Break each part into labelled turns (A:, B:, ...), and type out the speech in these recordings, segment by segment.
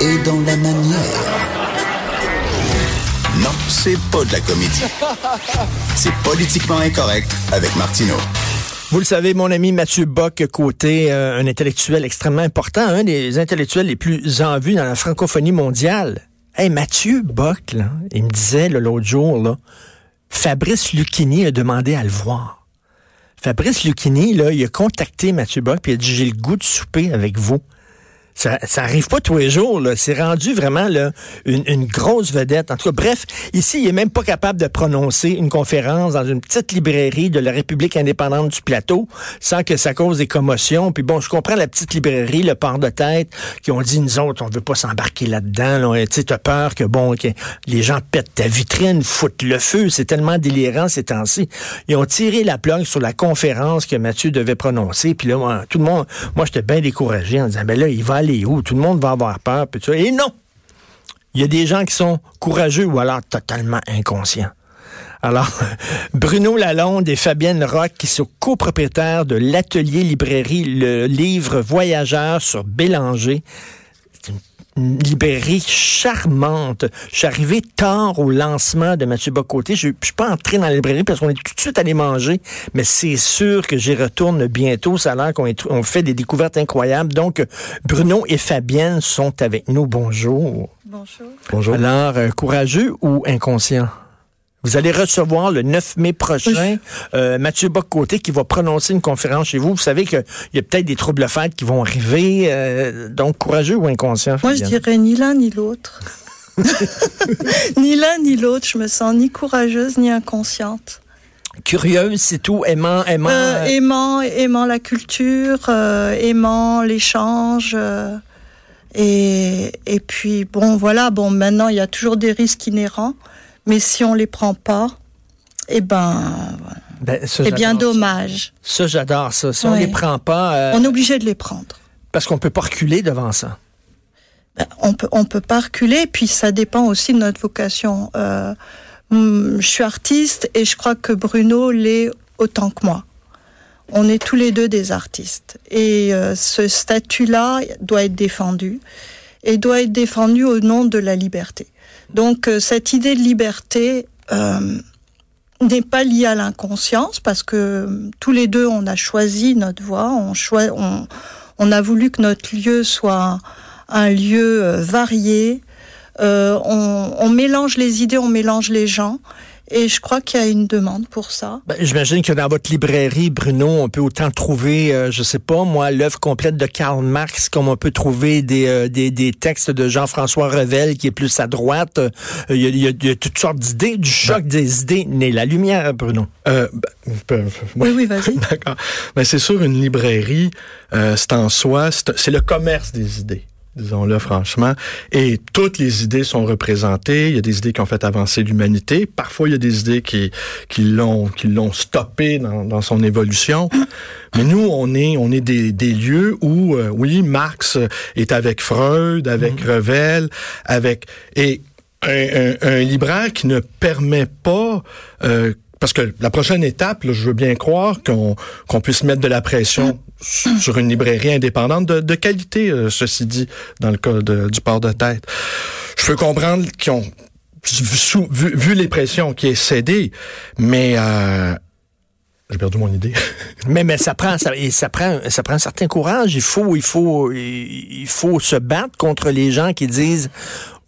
A: Est dans la manière. Non, c'est pas de la comédie. C'est politiquement incorrect avec Martineau.
B: Vous le savez, mon ami Mathieu Bock, côté euh, un intellectuel extrêmement important, un des intellectuels les plus en vue dans la francophonie mondiale. Hey, Mathieu Bock, il me disait l'autre jour, là, Fabrice Lucchini a demandé à le voir. Fabrice Lucchini, là, il a contacté Mathieu Bock puis il a dit j'ai le goût de souper avec vous. Ça, ça arrive pas tous les jours. C'est rendu vraiment là, une, grosse vedette. En tout cas, bref, ici, il est même pas capable de prononcer une conférence dans une petite librairie de la République indépendante du Plateau sans que ça cause des commotions. Puis bon, je comprends la petite librairie, le port de tête, qui ont dit, nous autres, on veut pas s'embarquer là-dedans. Là. Tu as peur que, bon, que les gens pètent ta vitrine, foutent le feu. C'est tellement délirant ces temps-ci. Ils ont tiré la plug sur la conférence que Mathieu devait prononcer. Puis là, tout le monde, moi, j'étais bien découragé en disant, ben là, il va aller où? Tout le monde va avoir peur. Et non! Il y a des gens qui sont courageux ou alors totalement inconscients. Alors, Bruno Lalonde et Fabienne Rock, qui sont copropriétaires de l'atelier librairie Le Livre Voyageur sur Bélanger. Librairie charmante. Je suis arrivé tard au lancement de Mathieu Bocoté. Je ne suis pas entré dans la librairie parce qu'on est tout de suite allé manger, mais c'est sûr que j'y retourne bientôt. Ça a l'air qu'on on fait des découvertes incroyables. Donc, Bruno et Fabienne sont avec nous. Bonjour.
C: Bonjour.
B: Bonjour. Alors, euh, courageux ou inconscient? Vous allez recevoir le 9 mai prochain euh, Mathieu Boccoté qui va prononcer une conférence chez vous. Vous savez qu'il y a peut-être des troubles fêtes qui vont arriver. Euh, donc, courageux ou inconscient?
C: Moi, je dirais ni l'un ni l'autre. ni l'un ni l'autre. Je me sens ni courageuse ni inconsciente.
B: Curieuse, c'est tout? Aimant, aimant.
C: Euh, aimant, aimant la culture, aimant l'échange. et, et puis, bon, voilà. Bon, maintenant, il y a toujours des risques inhérents. Mais si on les prend pas, eh ben, ben c'est bien dommage.
B: Ça, j'adore ça. Si on les prend pas,
C: euh, on est obligé de les prendre.
B: Parce qu'on peut pas reculer devant ça.
C: Ben, on peut, on peut pas reculer. Puis ça dépend aussi de notre vocation. Euh, je suis artiste et je crois que Bruno l'est autant que moi. On est tous les deux des artistes et euh, ce statut-là doit être défendu et doit être défendu au nom de la liberté. Donc euh, cette idée de liberté euh, n'est pas liée à l'inconscience parce que tous les deux on a choisi notre voie, on, on, on a voulu que notre lieu soit un lieu euh, varié. on mélange les idées, on mélange les gens. Et je crois qu'il y a une demande pour ça.
B: Ben, J'imagine que dans votre librairie, Bruno, on peut autant trouver, euh, je sais pas, moi, l'œuvre complète de Karl Marx, comme on peut trouver des, euh, des, des, textes de Jean-François Revel, qui est plus à droite. Euh, il y, y, y, a toutes sortes d'idées, du choc ben. des idées, né la lumière, Bruno.
C: Euh, ben, oui, oui, vas-y.
D: D'accord. Ben, c'est sûr, une librairie, c'est en soi, c'est le commerce des idées disons-le franchement. Et toutes les idées sont représentées. Il y a des idées qui ont fait avancer l'humanité. Parfois, il y a des idées qui, qui l'ont, qui l'ont stoppé dans, dans, son évolution. Mais nous, on est, on est des, des lieux où, euh, oui, Marx est avec Freud, avec mmh. Revel, avec, et un, un, un, libraire qui ne permet pas, euh, parce que la prochaine étape, là, je veux bien croire qu'on qu'on puisse mettre de la pression sur une librairie indépendante de, de qualité, euh, ceci dit, dans le cas de, du port de tête. Je peux comprendre qu'ils ont vu, vu, vu, les pressions qui est cédé, mais euh, j'ai perdu mon idée.
B: mais mais ça prend ça, ça prend ça prend un certain courage. Il faut il faut il faut se battre contre les gens qui disent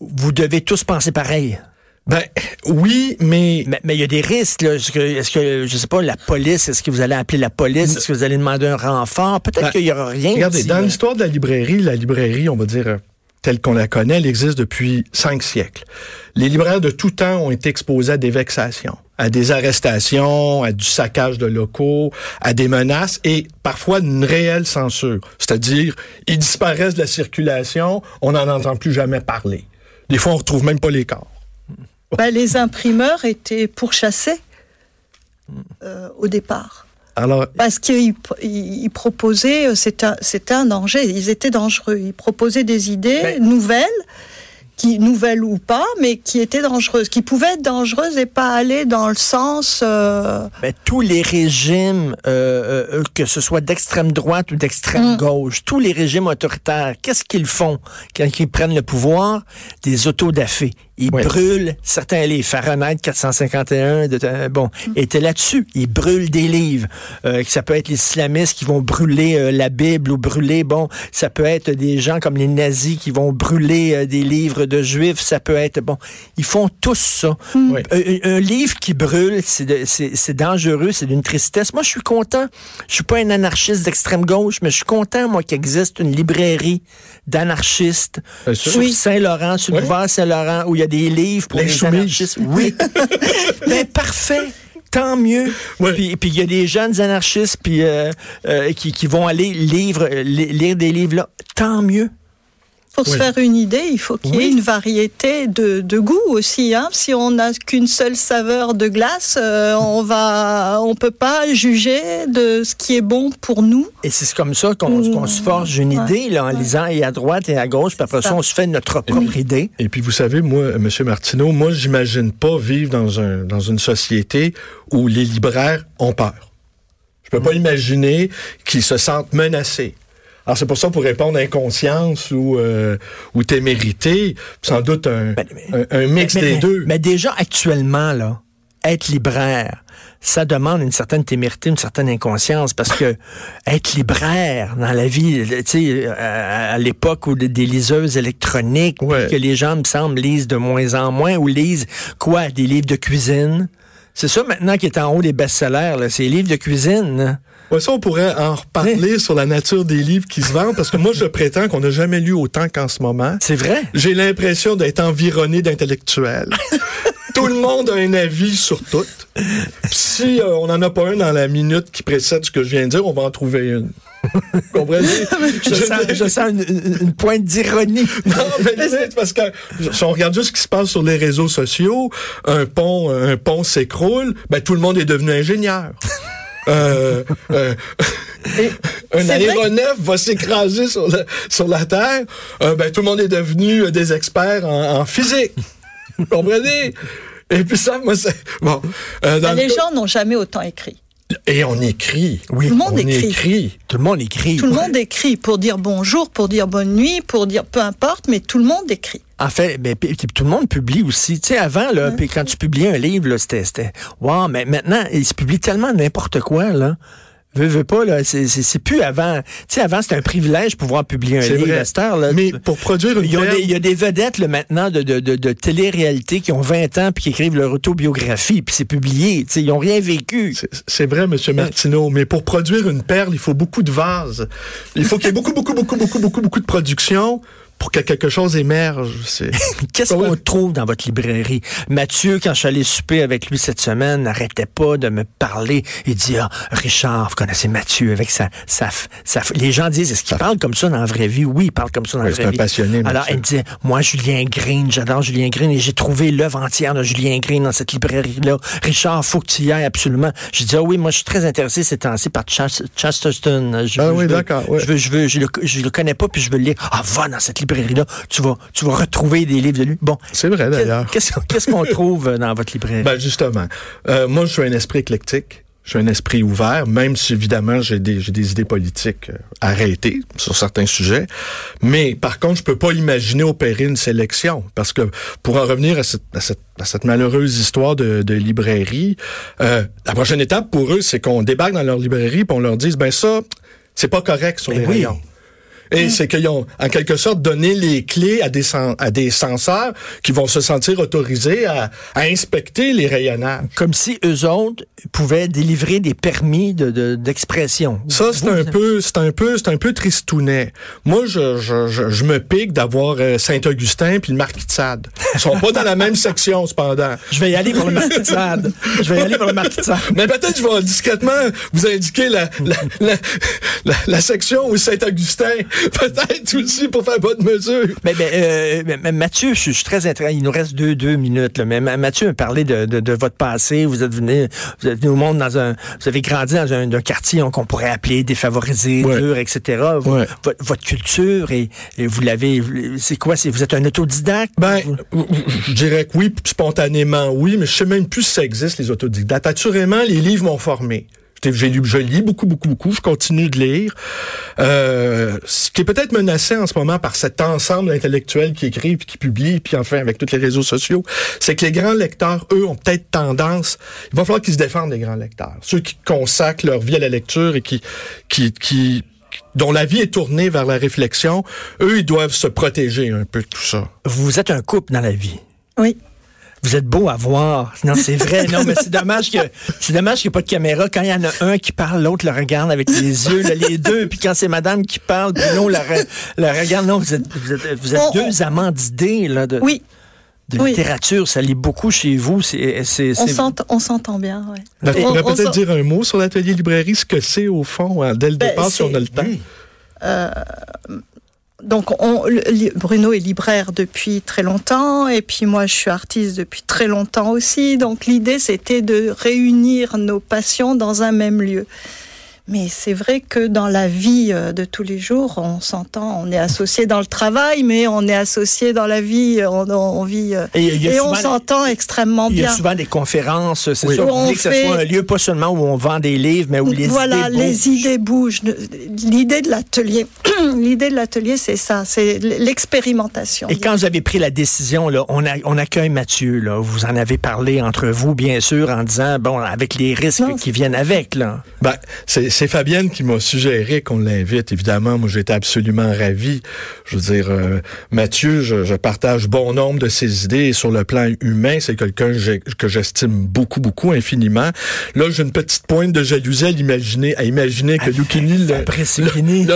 B: vous devez tous penser pareil.
D: Ben oui, mais
B: mais il y a des risques. Est-ce que, est-ce que je sais pas la police Est-ce que vous allez appeler la police? Est-ce que vous allez demander un renfort? Peut-être ben, qu'il y aura rien.
D: Regardez, dans l'histoire de la librairie, la librairie, on va dire telle qu'on la connaît, elle existe depuis cinq siècles. Les libraires de tout temps ont été exposés à des vexations, à des arrestations, à du saccage de locaux, à des menaces et parfois une réelle censure. C'est-à-dire, ils disparaissent de la circulation, on n'en entend plus jamais parler. Des fois, on retrouve même pas les corps.
C: Ben, les imprimeurs étaient pourchassés euh, au départ.
D: Alors,
C: Parce qu'ils ils proposaient, euh, c'était un, un danger, ils étaient dangereux. Ils proposaient des idées
B: Mais-
C: nouvelles, qui, nouvelles ou pas, mais qui étaient dangereuses, qui pouvaient être dangereuses et pas aller dans le sens. euh,
B: Ben, tous les régimes, euh, euh, que ce soit d'extrême droite ou d'extrême
C: Mm.
B: gauche, tous les régimes autoritaires, qu'est-ce qu'ils font quand ils prennent le pouvoir? Des autodafés. Ils
D: Oui.
B: brûlent certains livres. Fahrenheit 451, de, euh, bon, était là-dessus. Ils brûlent des livres. Euh, ça peut être les islamistes qui vont brûler euh, la Bible ou brûler, bon, ça peut être des gens comme les nazis qui vont brûler euh, des livres de juifs. Ça peut être, bon, ils font tous ça.
D: Oui.
B: Un, un livre qui brûle, c'est dangereux, c'est d'une tristesse. Moi, je suis content. Je suis pas un anarchiste d'extrême gauche, mais je suis content, moi, qu'il existe une librairie d'anarchistes sur
C: Oui.
B: Saint-Laurent, sur le boulevard Saint-Laurent, où il y a des livres pour les, anarchistes. Oui. ben, parfait. Tant mieux.
D: Ouais.
B: Puis puis il y a des jeunes anarchistes puis euh, euh, qui, qui vont aller livre, euh, li- lire des livres là. Tant mieux.
C: Pour se faire une idée, il faut qu'il y ait
B: Oui.
C: une variété de, de goût aussi. Hein. Si on n'a qu'une seule saveur de glace, euh, on va, on peut pas juger de ce qui est bon pour nous.
B: Et c'est comme ça qu'on
C: Mmh.
B: se forge une
C: Ouais.
B: idée là, en lisant et à droite et à gauche. Puis après ça,
C: ça.
B: on se fait notre propre idée.
D: Et puis vous savez, moi, Monsieur Martineau, moi, j'imagine pas vivre dans un dans une société où les libraires ont peur. Je peux pas imaginer qu'ils se sentent menacés. Alors c'est pour ça, pour répondre à inconscience ou euh, ou témérité, sans doute un,
B: Ben, mais-
D: un, un mix
B: mais,
D: des
B: mais-
D: deux.
B: Mais déjà, actuellement, là, être libraire, ça demande une certaine témérité, une certaine inconscience, parce que être libraire dans la vie, tu sais, à, à l'époque où des- liseuses électroniques,
D: Ouais.
B: que les gens, me semble, lisent de moins en moins, ou lisent quoi? Des livres de cuisine. C'est ça maintenant qui est en haut des best-sellers, là, c'est les livres de cuisine.
D: Ouais, ça, on pourrait en reparler sur la nature des livres qui se vendent, parce que moi, je prétends qu'on n'a jamais lu autant qu'en ce moment.
B: C'est vrai?
D: J'ai l'impression d'être environné d'intellectuels. tout le monde a un avis sur tout. Si euh, on n'en a pas un dans la minute qui précède ce que je viens de dire, on va en trouver une. Comprenez?
B: Je sens, je sens une, une- une pointe d'ironie.
D: Non, mais c'est parce que si on regarde juste ce qui se passe sur les réseaux sociaux, un pont, un pont s'écroule, ben tout le monde est devenu ingénieur. Euh, euh, un
C: c'est vrai
D: aéronef va s'écraser sur, la- sur la Terre, euh, ben tout le monde est devenu euh, des experts en, en physique. Vous comprenez? Et puis ça, moi, c'est... Bon. euh,
C: les gens n'ont jamais autant écrit.
D: Et on écrit.
B: Oui.
C: Tout le monde
D: on
C: écrit.
B: Tout le monde écrit.
C: Tout le monde écrit pour dire bonjour, pour dire bonne nuit, pour dire peu importe, mais tout le monde écrit.
B: En fait, ben, tout le monde publie aussi. Tu sais, avant, là, puis quand tu publiais un livre, c'était, c'était, wow, mais maintenant, il se publie tellement n'importe quoi, là. Veux, veux pas, là, c'est, c'est, c'est plus avant. Tu sais, avant, c'était un privilège de pouvoir publier un livre à heure, là.
D: Mais pour produire une
B: il y, a
D: perle-
B: des, il y a des vedettes là, maintenant de, de, de, de télé-réalité qui ont 20 ans puis qui écrivent leur autobiographie puis c'est publié. Tu sais, ils ont rien vécu.
D: C'est- vrai, Monsieur Martineau, mais pour produire une perle, il faut beaucoup de vases. Il faut qu'il y ait beaucoup, beaucoup, beaucoup, beaucoup, beaucoup, beaucoup de production pour que quelque chose émerge. C'est
B: Qu'est-ce qu'on trouve dans votre librairie? Mathieu, quand je suis allé souper avec lui cette semaine, n'arrêtait pas de me parler. Il dit, ah, Richard, vous connaissez Mathieu avec sa, sa, sa, les gens disent, est-ce qu'il parle comme ça dans la vraie vie? Oui, il parle comme ça dans
D: Ouais,
B: la
D: c'est
B: vraie
D: un
B: vie.
D: passionné,
B: Alors, il me disait, moi, Julien Green, j'adore Julien Green et j'ai trouvé l'œuvre entière de Julien Green dans cette librairie-là. Richard, faut que tu y ailles absolument. J'ai dit, ah oui, moi, je suis très intéressé ces temps-ci par Chas- Chesterton. Je
D: Ah oui, d'accord, ouais.
B: Je veux, je veux, je le, je le connais pas puis je veux le lire. Ah, va dans cette librairie-là. Tu vas, tu vas retrouver des livres de lui. Bon.
D: c'est vrai d'ailleurs.
B: Qu'est-ce qu'on trouve euh, dans votre librairie?
D: Ben justement, euh, moi je suis un esprit éclectique. Je suis un esprit ouvert, même si évidemment j'ai des, j'ai des idées politiques euh, arrêtées sur certains sujets. Mais par contre, je peux pas imaginer opérer une sélection parce que pour en revenir à cette, à cette, à cette malheureuse histoire de, de librairie, euh, la prochaine étape pour eux, c'est qu'on débarque dans leur librairie et on leur dise ben ça, c'est pas correct sur
B: Ben
D: les
B: oui.
D: rayons. Et c'est qu'ils ont, en quelque sorte, donné les clés à des, à des censeurs qui vont se sentir autorisés à, à inspecter les rayonnages.
B: Comme si eux autres pouvaient délivrer des permis de, d'expression.
D: Ça, c'est un peu, c'est un peu, c'est un peu tristounet. Moi, je, je, je, je me pique d'avoir euh, Saint-Augustin puis le Marquis de Sade. Ils sont pas dans la même section, cependant.
B: Je vais y aller pour le Marquis de Sade. Je vais y aller pour le Marquis de Sade.
D: Mais peut-être je vais discrètement vous indiquer la, la, la, la, la section où Saint-Augustin, peut-être aussi pour faire bonne mesure.
B: Mais, mais, euh, Mathieu, je, suis très intéressé. Il nous reste deux, deux minutes. Là. Mais Mathieu a parlé de, de, de, votre passé. Vous êtes venu, vous êtes venu au monde dans un, vous avez grandi dans un, un quartier qu'on pourrait appeler défavorisé,
D: Ouais.
B: dur, etc. Vous-
D: Ouais.
B: votre, votre culture et, et vous l'avez, c'est quoi? Vous êtes un autodidacte?
D: Ben,
B: Vous-
D: je dirais que oui, spontanément, oui, mais je sais même plus si ça existe, les autodidactes. Assurément, les livres m'ont formé. J'ai j'ai lu, je lis beaucoup, beaucoup, beaucoup. Je continue de lire. Euh, ce qui est peut-être menacé en ce moment par cet ensemble d'intellectuels qui écrivent, puis qui publient, puis enfin avec tous les réseaux sociaux, c'est que les grands lecteurs, eux, ont peut-être tendance. Il va falloir qu'ils se défendent les grands lecteurs, ceux qui consacrent leur vie à la lecture et qui, qui, qui dont la vie est tournée vers la réflexion. Eux, ils doivent se protéger un peu de tout ça.
B: Vous êtes un couple dans la vie.
C: Oui.
B: Vous êtes beau à voir. Non, c'est vrai. Non, mais c'est dommage que c'est dommage qu'il n'y ait pas de caméra. Quand il y en a un qui parle, l'autre le regarde avec les yeux, là, les deux. Puis quand c'est Madame qui parle, Bruno le, re- le regarde. Non, vous êtes, vous êtes, vous êtes
C: On-
B: deux amants d'idées là, de,
C: Oui,
B: de
C: oui.
B: littérature. Ça lit beaucoup chez vous. C'est, c'est,
C: on s'entend, on s'entend bien. Ouais.
D: Tu
C: On-
D: pourrais
C: on
D: peut-être
C: s'en-
D: dire un mot sur l'atelier librairie, ce que c'est au fond, hein, dès le
C: Ben,
D: départ, si on a le temps.
B: Oui.
C: Donc, Bruno est libraire depuis très longtemps, et puis moi, je suis artiste depuis très longtemps aussi. Donc, l'idée, c'était de réunir nos passions dans un même lieu. Mais c'est vrai que dans la vie euh, de tous les jours, on s'entend, on est associé dans le travail, mais on est associé dans la vie, euh, on, on vit euh,
B: Et
C: on s'entend extrêmement
B: Il y a
C: bien.
B: souvent des conférences. C'est
D: Oui.
B: Vous
C: on
B: voulez que ce soit un lieu pas seulement où on vend des livres, mais où les
C: voilà,
B: idées
C: les
B: bougent.
C: idées bougent. L'idée de l'atelier, l'idée de l'atelier, c'est ça, c'est l'expérimentation.
B: Et quand vous avez pris la décision, là, on, a, on accueille Mathieu, là, vous en avez parlé entre vous, bien sûr, en disant, bon, avec les risques
C: Non,
B: qui viennent avec, là.
D: Ben, c'est c'est Fabienne qui m'a suggéré qu'on l'invite. Évidemment, moi, j'étais absolument ravi. Je veux dire, euh, Mathieu, je, je partage bon nombre de ses idées. Et sur le plan humain, c'est quelqu'un que j'estime beaucoup, beaucoup, infiniment. Là, j'ai une petite pointe de jalousie à l'imaginer, à imaginer que Lucchini l'a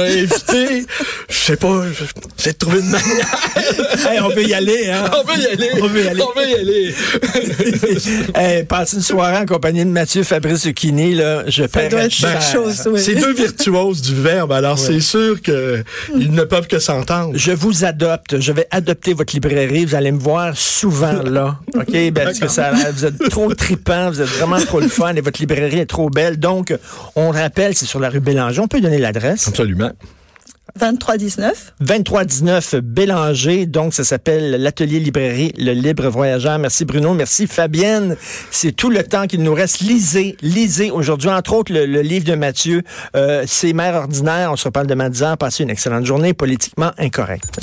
D: invité. Je sais pas, je- j'ai trouvé une manière.
B: Hey, on peut y aller, hein?
D: On veut y aller.
B: On veut y aller.
D: On veut y aller.
B: hey, passez une soirée en compagnie de Mathieu Fabrice Zucchini, là, je
C: ça chose. oui.
D: C'est deux virtuoses du verbe, alors c'est sûr que ils ne peuvent que s'entendre.
B: Je vous adopte. Je vais adopter votre librairie. Vous allez me voir souvent là. OK? Ben, parce que ça, vous êtes trop tripant. Vous êtes vraiment trop le fun et votre librairie est trop belle. Donc, on rappelle, c'est sur la rue Bélanger. On peut donner l'adresse.
D: Absolument.
C: 2319.
B: 2319 Bélanger. Donc, ça s'appelle l'atelier librairie Le Libre Voyageur. Merci Bruno. Merci Fabienne. C'est tout le temps qu'il nous reste. Lisez, lisez aujourd'hui, entre autres, le, le livre de Mathieu, euh, C'est mères ordinaires. On se reparle demain 10 heures. Passez une excellente journée politiquement incorrecte.